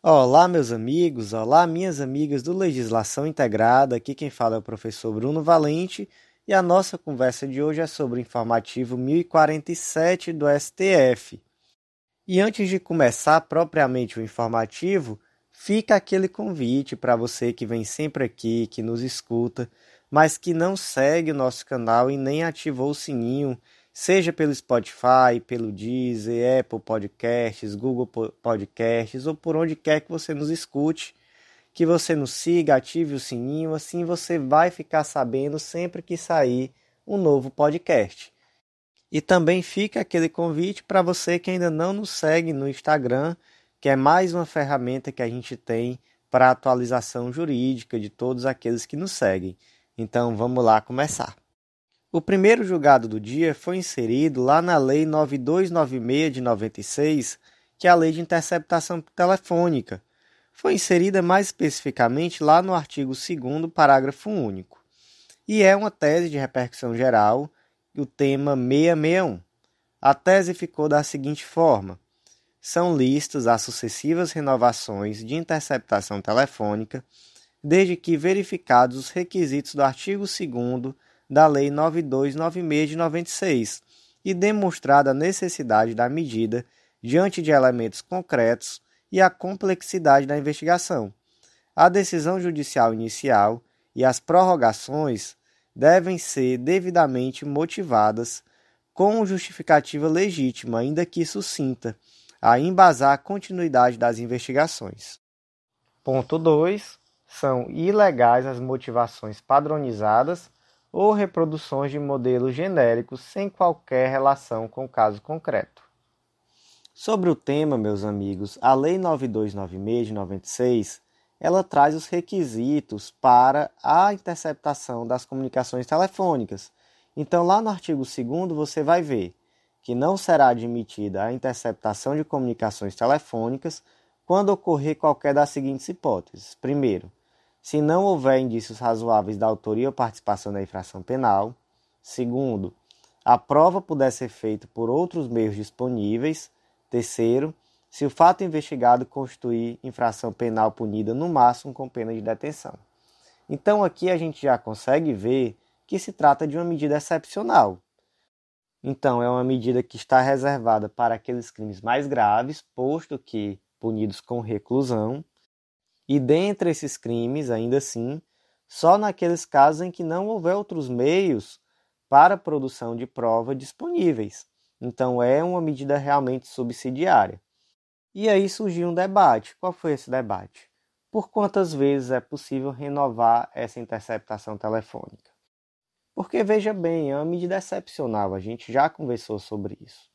Olá, meus amigos, olá, minhas amigas do Legislação Integrada. Aqui quem fala é o professor Bruno Valente e a nossa conversa de hoje é sobre o informativo 1047 do STF. E antes de começar propriamente o informativo, fica aquele convite para você que vem sempre aqui, que nos escuta, mas que não segue o nosso canal e nem ativou o sininho seja pelo Spotify, pelo Deezer, Apple Podcasts, Google Podcasts ou por onde quer que você nos escute, que você nos siga, ative o sininho, assim você vai ficar sabendo sempre que sair um novo podcast. E também fica aquele convite para você que ainda não nos segue no Instagram, que é mais uma ferramenta que a gente tem para atualização jurídica de todos aqueles que nos seguem. Então vamos lá começar. O primeiro julgado do dia foi inserido lá na Lei 9296 de 96, que é a Lei de Interceptação Telefônica. Foi inserida mais especificamente lá no artigo 2 parágrafo único. E é uma tese de repercussão geral, o tema 661. A tese ficou da seguinte forma: são listas as sucessivas renovações de interceptação telefônica, desde que verificados os requisitos do artigo 2 da Lei 9296 de 96 e demonstrada a necessidade da medida diante de elementos concretos e a complexidade da investigação. A decisão judicial inicial e as prorrogações devem ser devidamente motivadas com justificativa legítima, ainda que sucinta, a embasar a continuidade das investigações. Ponto 2. São ilegais as motivações padronizadas ou reproduções de modelos genéricos sem qualquer relação com o caso concreto. Sobre o tema, meus amigos, a Lei 9296 de 96, ela traz os requisitos para a interceptação das comunicações telefônicas. Então, lá no artigo 2 você vai ver que não será admitida a interceptação de comunicações telefônicas quando ocorrer qualquer das seguintes hipóteses. Primeiro, se não houver indícios razoáveis da autoria ou participação na infração penal. Segundo, a prova puder ser feita por outros meios disponíveis. Terceiro, se o fato investigado constituir infração penal punida no máximo com pena de detenção. Então aqui a gente já consegue ver que se trata de uma medida excepcional. Então é uma medida que está reservada para aqueles crimes mais graves, posto que punidos com reclusão, e dentre esses crimes, ainda assim, só naqueles casos em que não houver outros meios para produção de prova disponíveis. Então é uma medida realmente subsidiária. E aí surgiu um debate. Qual foi esse debate? Por quantas vezes é possível renovar essa interceptação telefônica? Porque veja bem, é uma medida excepcional, a gente já conversou sobre isso.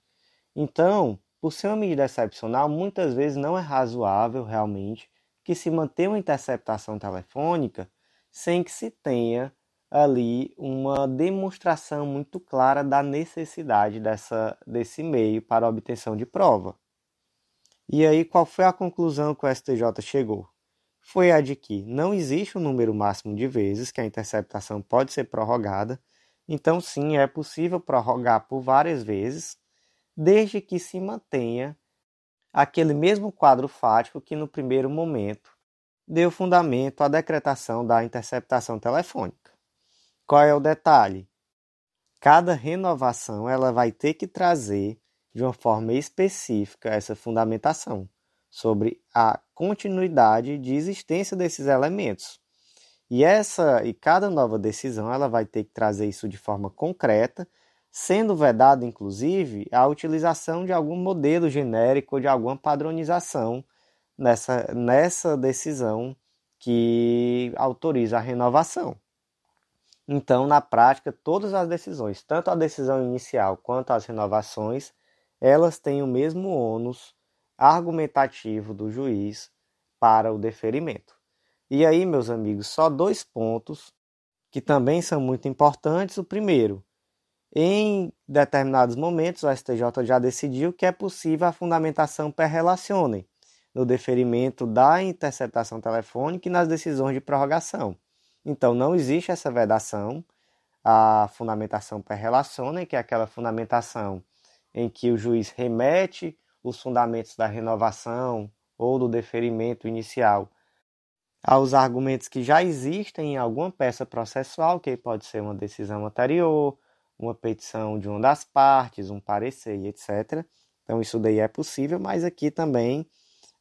Então, por ser uma medida excepcional, muitas vezes não é razoável realmente que se mantenha uma interceptação telefônica sem que se tenha ali uma demonstração muito clara da necessidade dessa, desse meio para obtenção de prova. E aí, qual foi a conclusão que o STJ chegou? Foi a de que não existe um número máximo de vezes que a interceptação pode ser prorrogada, então, sim, é possível prorrogar por várias vezes, desde que se mantenha aquele mesmo quadro fático que no primeiro momento deu fundamento à decretação da interceptação telefônica. Qual é o detalhe? Cada renovação ela vai ter que trazer de uma forma específica essa fundamentação sobre a continuidade de existência desses elementos. E essa e cada nova decisão ela vai ter que trazer isso de forma concreta sendo vedada, inclusive, a utilização de algum modelo genérico ou de alguma padronização nessa, nessa decisão que autoriza a renovação. Então, na prática, todas as decisões, tanto a decisão inicial quanto as renovações, elas têm o mesmo ônus argumentativo do juiz para o deferimento. E aí, meus amigos, só dois pontos que também são muito importantes. O primeiro, em determinados momentos, o STJ já decidiu que é possível a fundamentação per relacione no deferimento da interceptação telefônica e nas decisões de prorrogação. Então, não existe essa vedação, a fundamentação per relacione, que é aquela fundamentação em que o juiz remete os fundamentos da renovação ou do deferimento inicial aos argumentos que já existem em alguma peça processual, que pode ser uma decisão anterior, uma petição de uma das partes, um parecer, etc. Então isso daí é possível, mas aqui também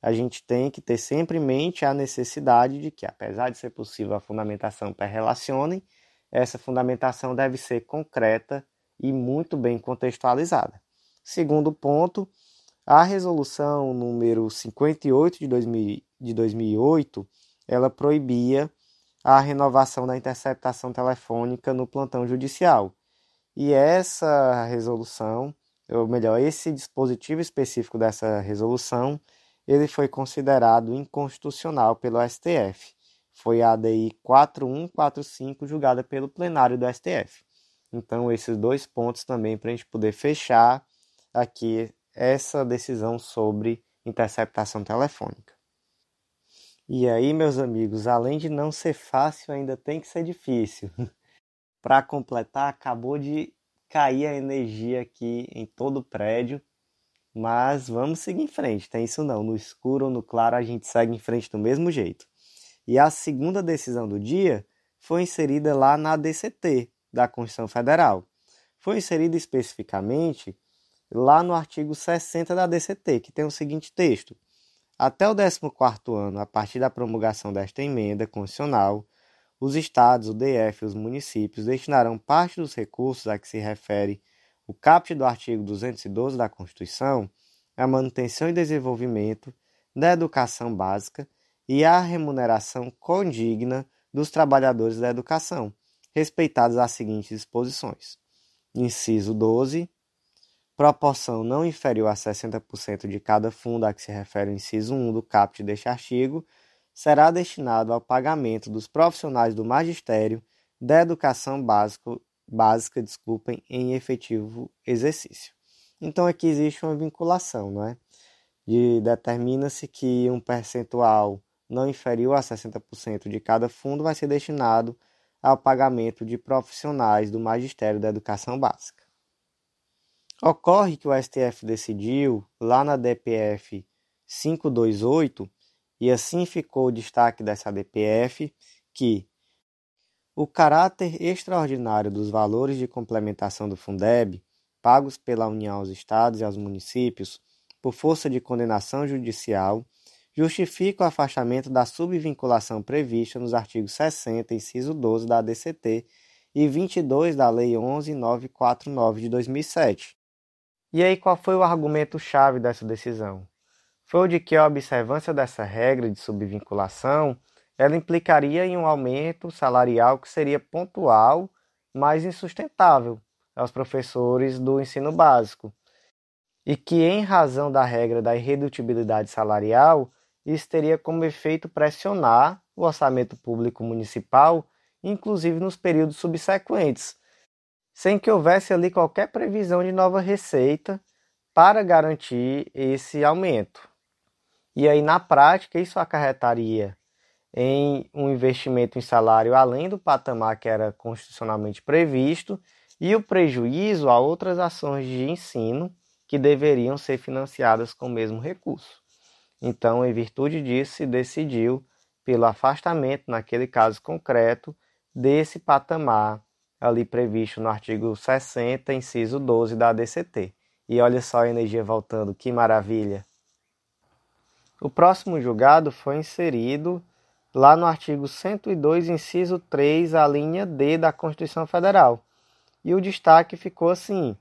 a gente tem que ter sempre em mente a necessidade de que, apesar de ser possível a fundamentação per relacione, essa fundamentação deve ser concreta e muito bem contextualizada. Segundo ponto, a resolução número 58 de, 2000, de 2008, ela proibia a renovação da interceptação telefônica no plantão judicial. E essa resolução, ou melhor, esse dispositivo específico dessa resolução, ele foi considerado inconstitucional pelo STF. Foi a ADI 4145 julgada pelo plenário do STF. Então, esses dois pontos também para a gente poder fechar aqui essa decisão sobre interceptação telefônica. E aí, meus amigos, além de não ser fácil, ainda tem que ser difícil. para completar, acabou de cair a energia aqui em todo o prédio, mas vamos seguir em frente. Tem isso não, no escuro ou no claro a gente segue em frente do mesmo jeito. E a segunda decisão do dia foi inserida lá na DCT da Constituição Federal. Foi inserida especificamente lá no artigo 60 da DCT, que tem o seguinte texto: Até o 14º ano, a partir da promulgação desta emenda constitucional, os estados, o DF e os municípios destinarão parte dos recursos a que se refere o caput do artigo 212 da Constituição à manutenção e desenvolvimento da educação básica e à remuneração condigna dos trabalhadores da educação, respeitadas as seguintes disposições. Inciso 12 proporção não inferior a 60% de cada fundo a que se refere o inciso 1 do caput deste artigo, será destinado ao pagamento dos profissionais do magistério da educação básico, básica desculpem, em efetivo exercício. Então aqui existe uma vinculação, não é? De, determina-se que um percentual não inferior a 60% de cada fundo vai ser destinado ao pagamento de profissionais do magistério da educação básica. Ocorre que o STF decidiu, lá na DPF 528, e assim ficou o destaque dessa DPF, que o caráter extraordinário dos valores de complementação do Fundeb, pagos pela União aos Estados e aos municípios, por força de condenação judicial, justifica o afastamento da subvinculação prevista nos artigos 60, inciso 12 da ADCT e 22 da Lei 11949 de 2007, e aí, qual foi o argumento-chave dessa decisão? Foi de que a observância dessa regra de subvinculação ela implicaria em um aumento salarial que seria pontual, mas insustentável aos professores do ensino básico, e que, em razão da regra da irredutibilidade salarial, isso teria como efeito pressionar o orçamento público municipal, inclusive nos períodos subsequentes, sem que houvesse ali qualquer previsão de nova receita para garantir esse aumento. E aí, na prática, isso acarretaria em um investimento em salário além do patamar que era constitucionalmente previsto e o prejuízo a outras ações de ensino que deveriam ser financiadas com o mesmo recurso. Então, em virtude disso, se decidiu pelo afastamento, naquele caso concreto, desse patamar ali previsto no artigo 60, inciso 12 da ADCT. E olha só a energia voltando, que maravilha! O próximo julgado foi inserido lá no artigo 102, inciso 3, a linha D da Constituição Federal. E o destaque ficou assim: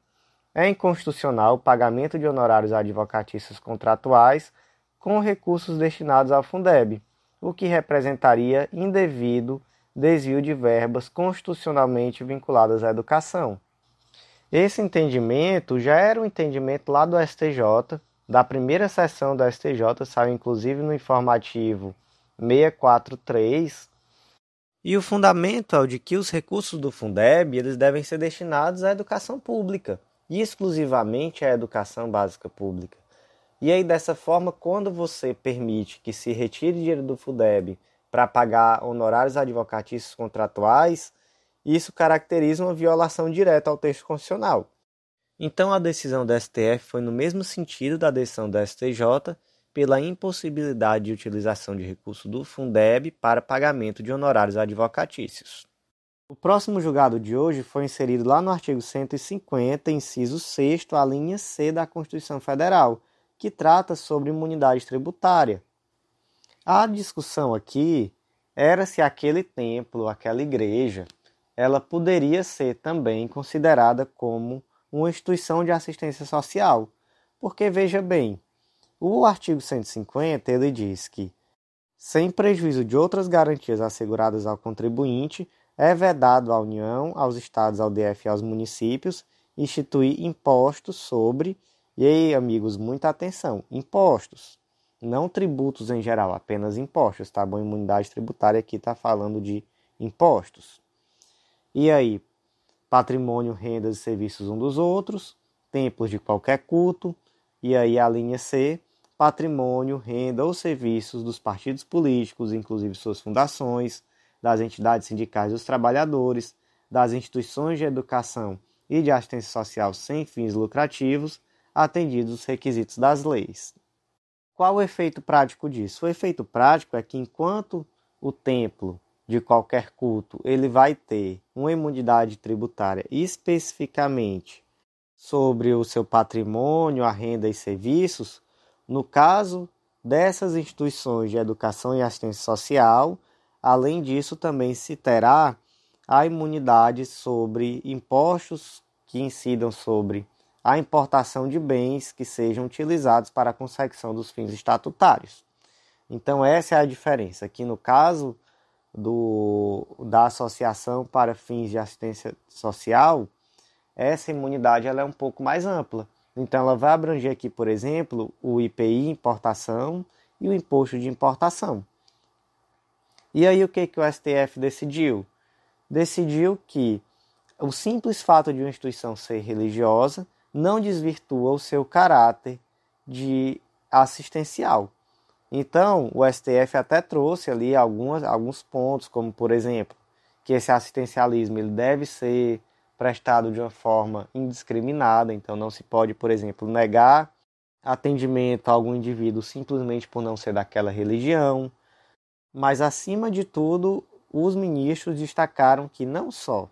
é inconstitucional o pagamento de honorários advocatícios contratuais com recursos destinados ao Fundeb, o que representaria indevido desvio de verbas constitucionalmente vinculadas à educação. Esse entendimento já era um entendimento lá do STJ, da primeira sessão do STJ, saiu inclusive no informativo 643. E o fundamento é o de que os recursos do Fundeb eles devem ser destinados à educação pública, e exclusivamente à educação básica pública. E aí, dessa forma, quando você permite que se retire dinheiro do Fundeb para pagar honorários advocatícios contratuais, isso caracteriza uma violação direta ao texto constitucional. Então a decisão do STF foi no mesmo sentido da decisão do STJ pela impossibilidade de utilização de recurso do Fundeb para pagamento de honorários advocatícios. O próximo julgado de hoje foi inserido lá no artigo 150, inciso 6, a linha C da Constituição Federal, que trata sobre imunidade tributária. A discussão aqui era se aquele templo, aquela igreja, ela poderia ser também considerada como uma instituição de assistência social. Porque veja bem, o artigo 150 ele diz que sem prejuízo de outras garantias asseguradas ao contribuinte, é vedado à União, aos estados, ao DF e aos municípios instituir impostos sobre, e aí, amigos, muita atenção, impostos, não tributos em geral, apenas impostos, tá bom? Imunidade tributária aqui está falando de impostos. E aí, patrimônio, rendas e serviços um dos outros, templos de qualquer culto, e aí a linha C, patrimônio, renda ou serviços dos partidos políticos, inclusive suas fundações, das entidades sindicais dos trabalhadores, das instituições de educação e de assistência social sem fins lucrativos, atendidos os requisitos das leis. Qual o efeito prático disso? O efeito prático é que enquanto o templo de qualquer culto ele vai ter uma imunidade tributária especificamente sobre o seu patrimônio, a renda e serviços, no caso dessas instituições de educação e assistência social, Além disso, também se terá a imunidade sobre impostos que incidam sobre a importação de bens que sejam utilizados para a consecução dos fins estatutários. Então, essa é a diferença. Aqui no caso do, da Associação para Fins de Assistência Social, essa imunidade ela é um pouco mais ampla. Então, ela vai abranger aqui, por exemplo, o IPI importação e o imposto de importação. E aí o que, que o STF decidiu? Decidiu que o simples fato de uma instituição ser religiosa não desvirtua o seu caráter de assistencial. Então, o STF até trouxe ali algumas, alguns pontos, como por exemplo, que esse assistencialismo ele deve ser prestado de uma forma indiscriminada, então não se pode, por exemplo, negar atendimento a algum indivíduo simplesmente por não ser daquela religião, mas, acima de tudo, os ministros destacaram que não só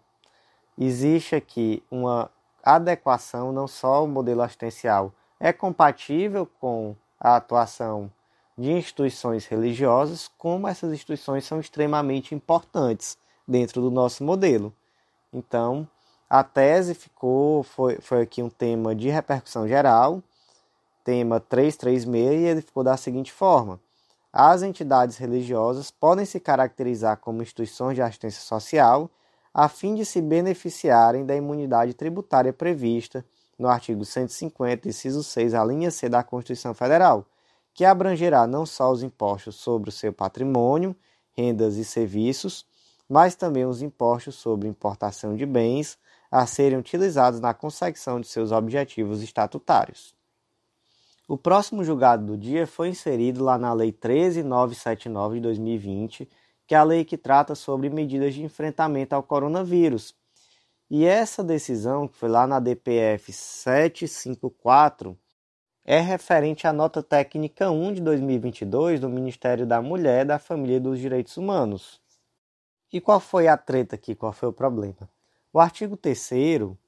existe aqui uma adequação, não só o modelo assistencial é compatível com a atuação de instituições religiosas, como essas instituições são extremamente importantes dentro do nosso modelo. Então, a tese ficou, foi, foi aqui um tema de repercussão geral, tema 336, e ele ficou da seguinte forma: as entidades religiosas podem se caracterizar como instituições de assistência social a fim de se beneficiarem da imunidade tributária prevista no artigo 150, inciso 6, a linha C da Constituição Federal, que abrangerá não só os impostos sobre o seu patrimônio, rendas e serviços, mas também os impostos sobre importação de bens a serem utilizados na consecução de seus objetivos estatutários. O próximo julgado do dia foi inserido lá na Lei 13979 de 2020, que é a lei que trata sobre medidas de enfrentamento ao coronavírus. E essa decisão, que foi lá na DPF 754, é referente à nota técnica 1 de 2022 do Ministério da Mulher, da Família e dos Direitos Humanos. E qual foi a treta aqui? Qual foi o problema? O artigo 3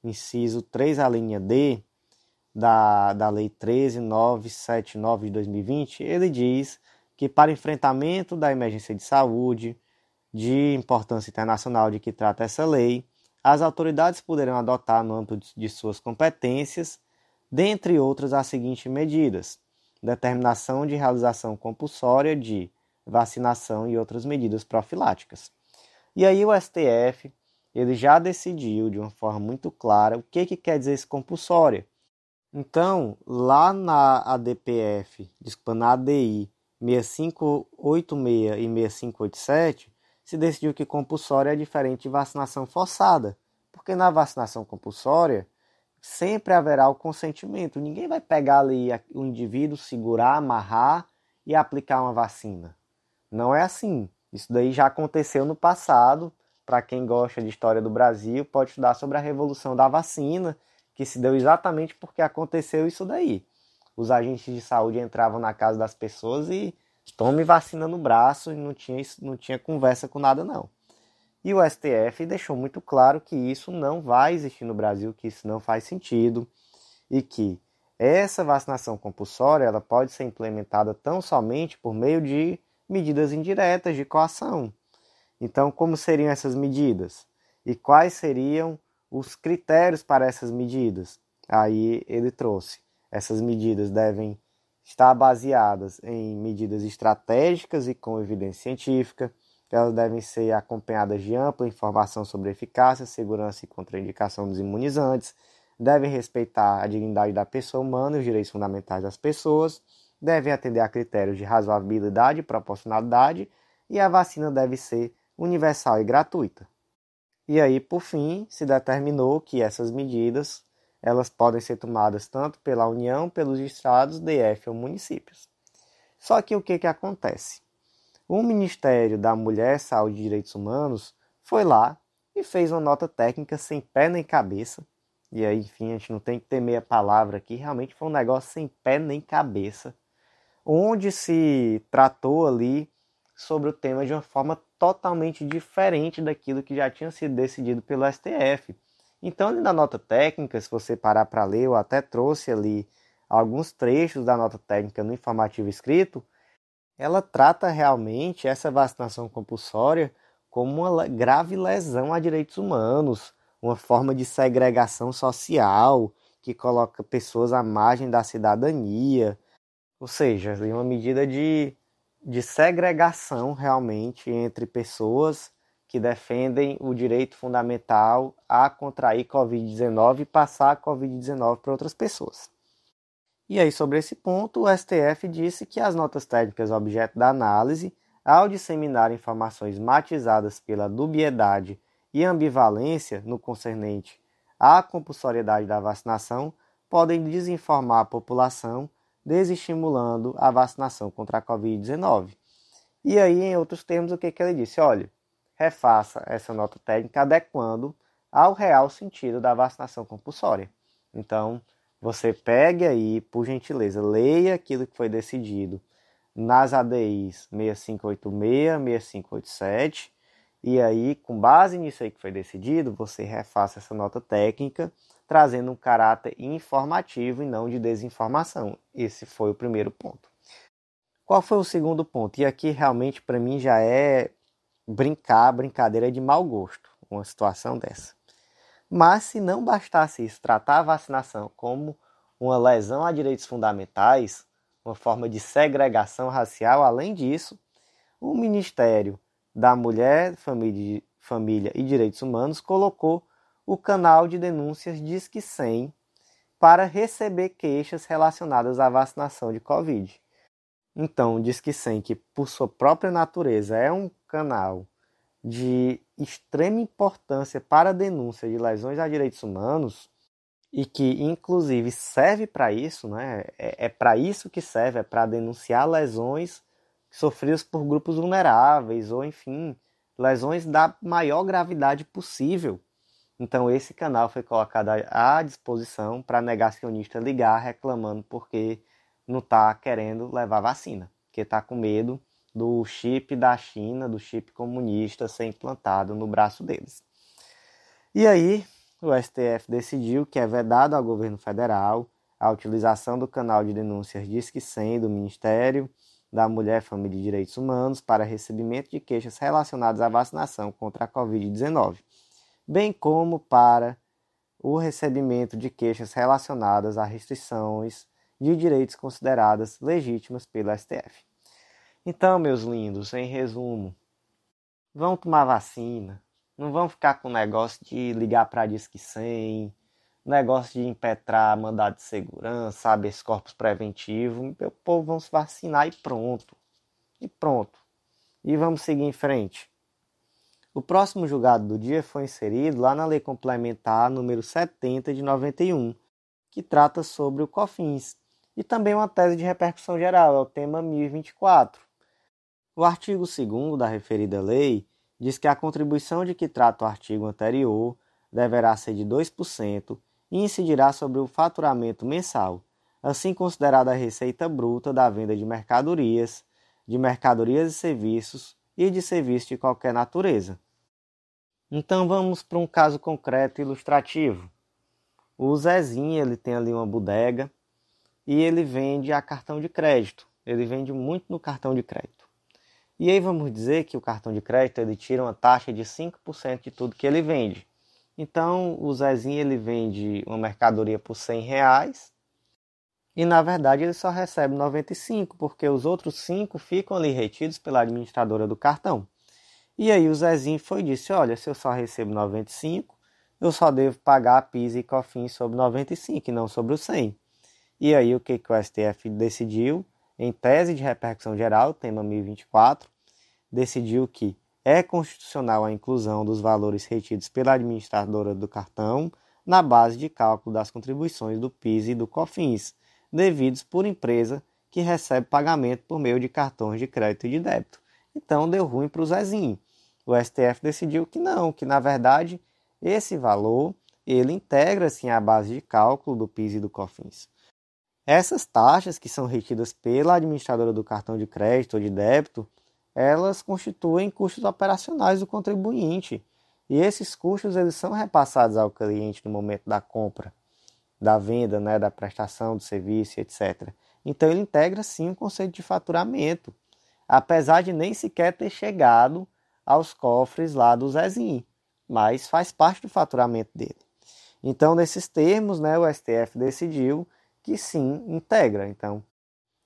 inciso 3, a linha D, da, da Lei 13979 de 2020, ele diz que para enfrentamento da emergência de saúde, de importância internacional de que trata essa lei, as autoridades poderão adotar no âmbito de suas competências, dentre outras, as seguintes medidas: determinação de realização compulsória de vacinação e outras medidas profiláticas. E aí o STF ele já decidiu de uma forma muito clara o que, que quer dizer esse compulsória. Então, lá na ADPF, desculpa, na ADI 6586 e 6587, se decidiu que compulsória é diferente de vacinação forçada, porque na vacinação compulsória sempre haverá o consentimento. Ninguém vai pegar ali o indivíduo, segurar, amarrar e aplicar uma vacina. Não é assim. Isso daí já aconteceu no passado. Para quem gosta de história do Brasil, pode estudar sobre a revolução da vacina que se deu exatamente porque aconteceu isso daí. os agentes de saúde entravam na casa das pessoas e tome vacina no braço e não tinha, não tinha conversa com nada não. E o STF deixou muito claro que isso não vai existir no Brasil, que isso não faz sentido e que essa vacinação compulsória ela pode ser implementada tão somente por meio de medidas indiretas de coação. Então, como seriam essas medidas? E quais seriam os critérios para essas medidas? Aí ele trouxe. Essas medidas devem estar baseadas em medidas estratégicas e com evidência científica. Elas devem ser acompanhadas de ampla informação sobre eficácia, segurança e contraindicação dos imunizantes. Devem respeitar a dignidade da pessoa humana e os direitos fundamentais das pessoas. Devem atender a critérios de razoabilidade e proporcionalidade. E a vacina deve ser universal e gratuita. E aí, por fim, se determinou que essas medidas elas podem ser tomadas tanto pela União, pelos estados, DF ou municípios. Só que o que, que acontece? O Ministério da Mulher, Saúde e Direitos Humanos foi lá e fez uma nota técnica sem pé nem cabeça. E aí, enfim, a gente não tem que ter meia palavra aqui, realmente foi um negócio sem pé nem cabeça, onde se tratou ali sobre o tema de uma forma totalmente diferente daquilo que já tinha sido decidido pelo STF. Então, ali na nota técnica, se você parar para ler, eu até trouxe ali alguns trechos da nota técnica no informativo escrito, ela trata realmente essa vacinação compulsória como uma grave lesão a direitos humanos, uma forma de segregação social que coloca pessoas à margem da cidadania, ou seja, uma medida de, de segregação realmente entre pessoas que defendem o direito fundamental a contrair Covid-19 e passar a Covid-19 para outras pessoas. E aí, sobre esse ponto, o STF disse que as notas técnicas objeto da análise, ao disseminar informações matizadas pela dubiedade e ambivalência no concernente à compulsoriedade da vacinação, podem desinformar a população, desestimulando a vacinação contra a Covid-19. E aí, em outros termos, o que, que ele disse? Olha, refaça essa nota técnica adequando ao real sentido da vacinação compulsória. Então, você pegue aí, por gentileza, leia aquilo que foi decidido nas ADIs 6586, 6587, e aí, com base nisso aí que foi decidido, você refaça essa nota técnica, trazendo um caráter informativo e não de desinformação. Esse foi o primeiro ponto. Qual foi o segundo ponto? E aqui realmente para mim já é brincar, brincadeira de mau gosto, uma situação dessa. Mas se não bastasse isso, tratar a vacinação como uma lesão a direitos fundamentais, uma forma de segregação racial, além disso, o Ministério da Mulher, Família, Família e Direitos Humanos colocou o canal de denúncias Disque 100 para receber queixas relacionadas à vacinação de Covid. Então, diz que sim, que por sua própria natureza é um canal de extrema importância para a denúncia de lesões a direitos humanos e que inclusive serve para isso, né? É, é para isso que serve, é para denunciar lesões sofridas por grupos vulneráveis ou enfim, lesões da maior gravidade possível. Então esse canal foi colocado à disposição para negacionista ligar reclamando porque não está querendo levar vacina, porque está com medo do chip da China, do chip comunista ser implantado no braço deles. E aí, o STF decidiu que é vedado ao governo federal a utilização do canal de denúncias Disque 100 do Ministério da Mulher, Família e Direitos Humanos para recebimento de queixas relacionadas à vacinação contra a Covid-19, bem como para o recebimento de queixas relacionadas a restrições de direitos consideradas legítimas pelo STF. Então, meus lindos, em resumo, vão tomar vacina, não vão ficar com negócio de ligar para Disque 100, negócio de impetrar mandado de segurança, habeas corpus preventivo, o povo vão se vacinar e pronto. E pronto. E vamos seguir em frente. O próximo julgado do dia foi inserido lá na Lei Complementar número 70 de 91, que trata sobre o COFINS, e também uma tese de repercussão geral, é o tema 1024. O artigo 2 da referida lei diz que a contribuição de que trata o artigo anterior deverá ser de 2% e incidirá sobre o faturamento mensal, assim considerada a receita bruta da venda de mercadorias, de mercadorias e serviços e de serviços de qualquer natureza. Então vamos para um caso concreto ilustrativo. O Zezinho ele tem ali uma bodega e ele vende a cartão de crédito. Ele vende muito no cartão de crédito. E aí vamos dizer que o cartão de crédito ele tira uma taxa de 5% de tudo que ele vende. Então o Zezinho ele vende uma mercadoria por 100 reais e na verdade ele só recebe 95 porque os outros 5 ficam ali retidos pela administradora do cartão. E aí o Zezinho foi e disse: Olha, se eu só recebo 95, eu só devo pagar a PIS e COFINS sobre 95 e não sobre o 100. E aí o que, que o STF decidiu? Em tese de repercussão geral, tema 1024, decidiu que é constitucional a inclusão dos valores retidos pela administradora do cartão na base de cálculo das contribuições do PIS e do COFINS, devidos por empresa que recebe pagamento por meio de cartões de crédito e de débito. Então deu ruim para o Zezinho. O STF decidiu que não, que na verdade esse valor ele integra-se à base de cálculo do PIS e do COFINS. Essas taxas que são retidas pela administradora do cartão de crédito ou de débito elas constituem custos operacionais do contribuinte. E esses custos eles são repassados ao cliente no momento da compra, da venda, né, da prestação do serviço, etc. Então ele integra sim o conceito de faturamento, apesar de nem sequer ter chegado aos cofres lá do Zezinho, mas faz parte do faturamento dele. Então, nesses termos, né, o STF decidiu que sim, integra. Então,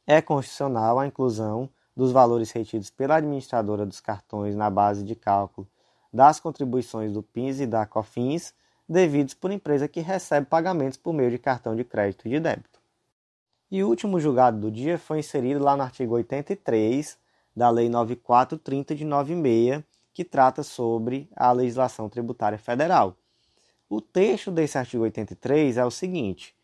é constitucional a inclusão dos valores retidos pela administradora dos cartões na base de cálculo das contribuições do PINS e da COFINS devidos por empresa que recebe pagamentos por meio de cartão de crédito e de débito. E o último julgado do dia foi inserido lá no artigo 83 da Lei 9430 de 96, que trata sobre a legislação tributária federal. O texto desse artigo 83 é o seguinte: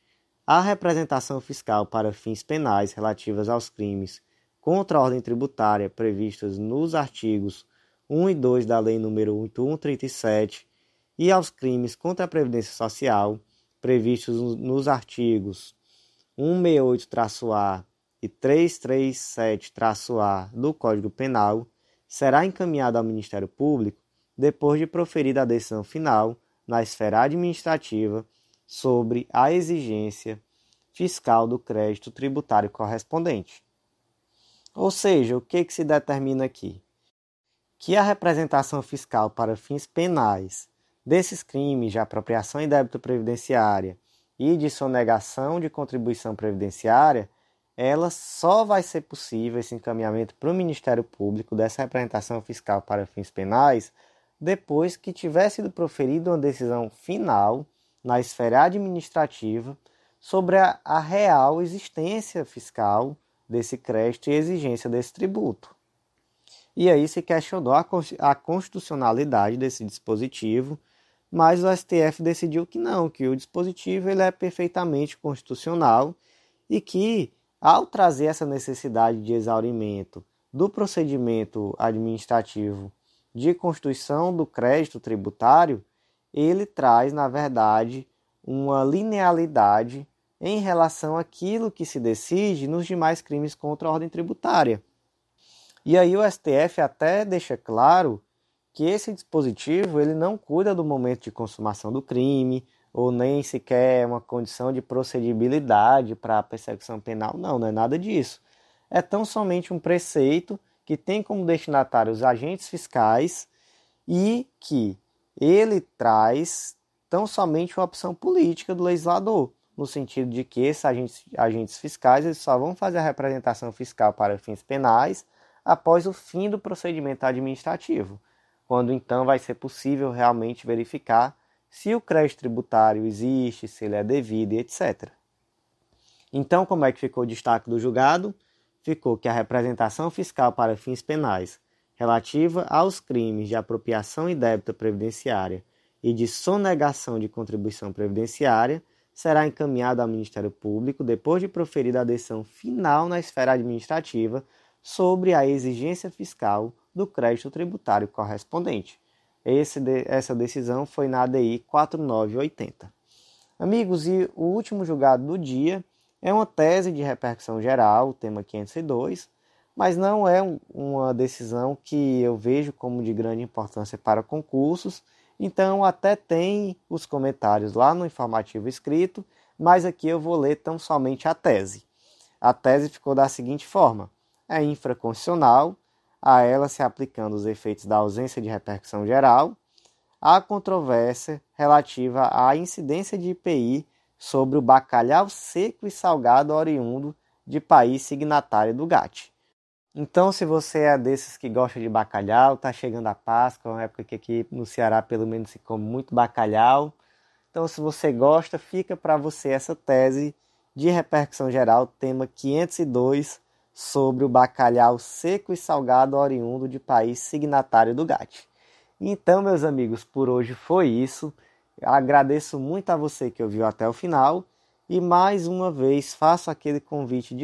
a representação fiscal para fins penais relativas aos crimes contra a ordem tributária previstas nos artigos 1 e 2 da Lei nº 8137 e aos crimes contra a Previdência Social previstos nos artigos 168-A e 337-A do Código Penal será encaminhada ao Ministério Público depois de proferida a decisão final na esfera administrativa sobre a exigência fiscal do crédito tributário correspondente. Ou seja, o que, que se determina aqui? Que a representação fiscal para fins penais desses crimes de apropriação e débito previdenciária e de sonegação de contribuição previdenciária, ela só vai ser possível esse encaminhamento para o Ministério Público dessa representação fiscal para fins penais depois que tiver sido proferida uma decisão final na esfera administrativa sobre a, a real existência fiscal desse crédito e exigência desse tributo. E aí se questionou a constitucionalidade desse dispositivo, mas o STF decidiu que não, que o dispositivo ele é perfeitamente constitucional e que, ao trazer essa necessidade de exaurimento do procedimento administrativo de constituição do crédito tributário, ele traz, na verdade, uma linealidade em relação àquilo que se decide nos demais crimes contra a ordem tributária. E aí o STF até deixa claro que esse dispositivo ele não cuida do momento de consumação do crime ou nem sequer uma condição de procedibilidade para a persecução penal. Não, não é nada disso. É tão somente um preceito que tem como destinatário os agentes fiscais e que ele traz tão somente uma opção política do legislador no sentido de que esses agentes, agentes fiscais eles só vão fazer a representação fiscal para fins penais após o fim do procedimento administrativo, quando então vai ser possível realmente verificar se o crédito tributário existe, se ele é devido e etc. Então, como é que ficou o destaque do julgado? Ficou que a representação fiscal para fins penais relativa aos crimes de apropriação e débito previdenciária e de sonegação de contribuição previdenciária será encaminhado ao Ministério Público depois de proferida a decisão final na esfera administrativa sobre a exigência fiscal do crédito tributário correspondente. Esse, essa decisão foi na ADI 4980. Amigos, e o último julgado do dia É uma tese de repercussão geral, tema 502, mas não é uma decisão que eu vejo como de grande importância para concursos, então até tem os comentários lá no informativo escrito, mas aqui eu vou ler tão somente a tese. A tese ficou da seguinte forma: é infraconstitucional, a ela se aplicando os efeitos da ausência de repercussão geral, a controvérsia relativa à incidência de IPI sobre o bacalhau seco e salgado oriundo de país signatário do GATT. Então, se você é desses que gosta de bacalhau, está chegando a Páscoa, uma época que aqui no Ceará pelo menos se come muito bacalhau. Então, se você gosta, fica para você essa tese de repercussão geral, tema 502, sobre o bacalhau seco e salgado oriundo de país signatário do GATT. Então, meus amigos, por hoje foi isso. Agradeço muito a você que ouviu até o final e mais uma vez faço aquele convite de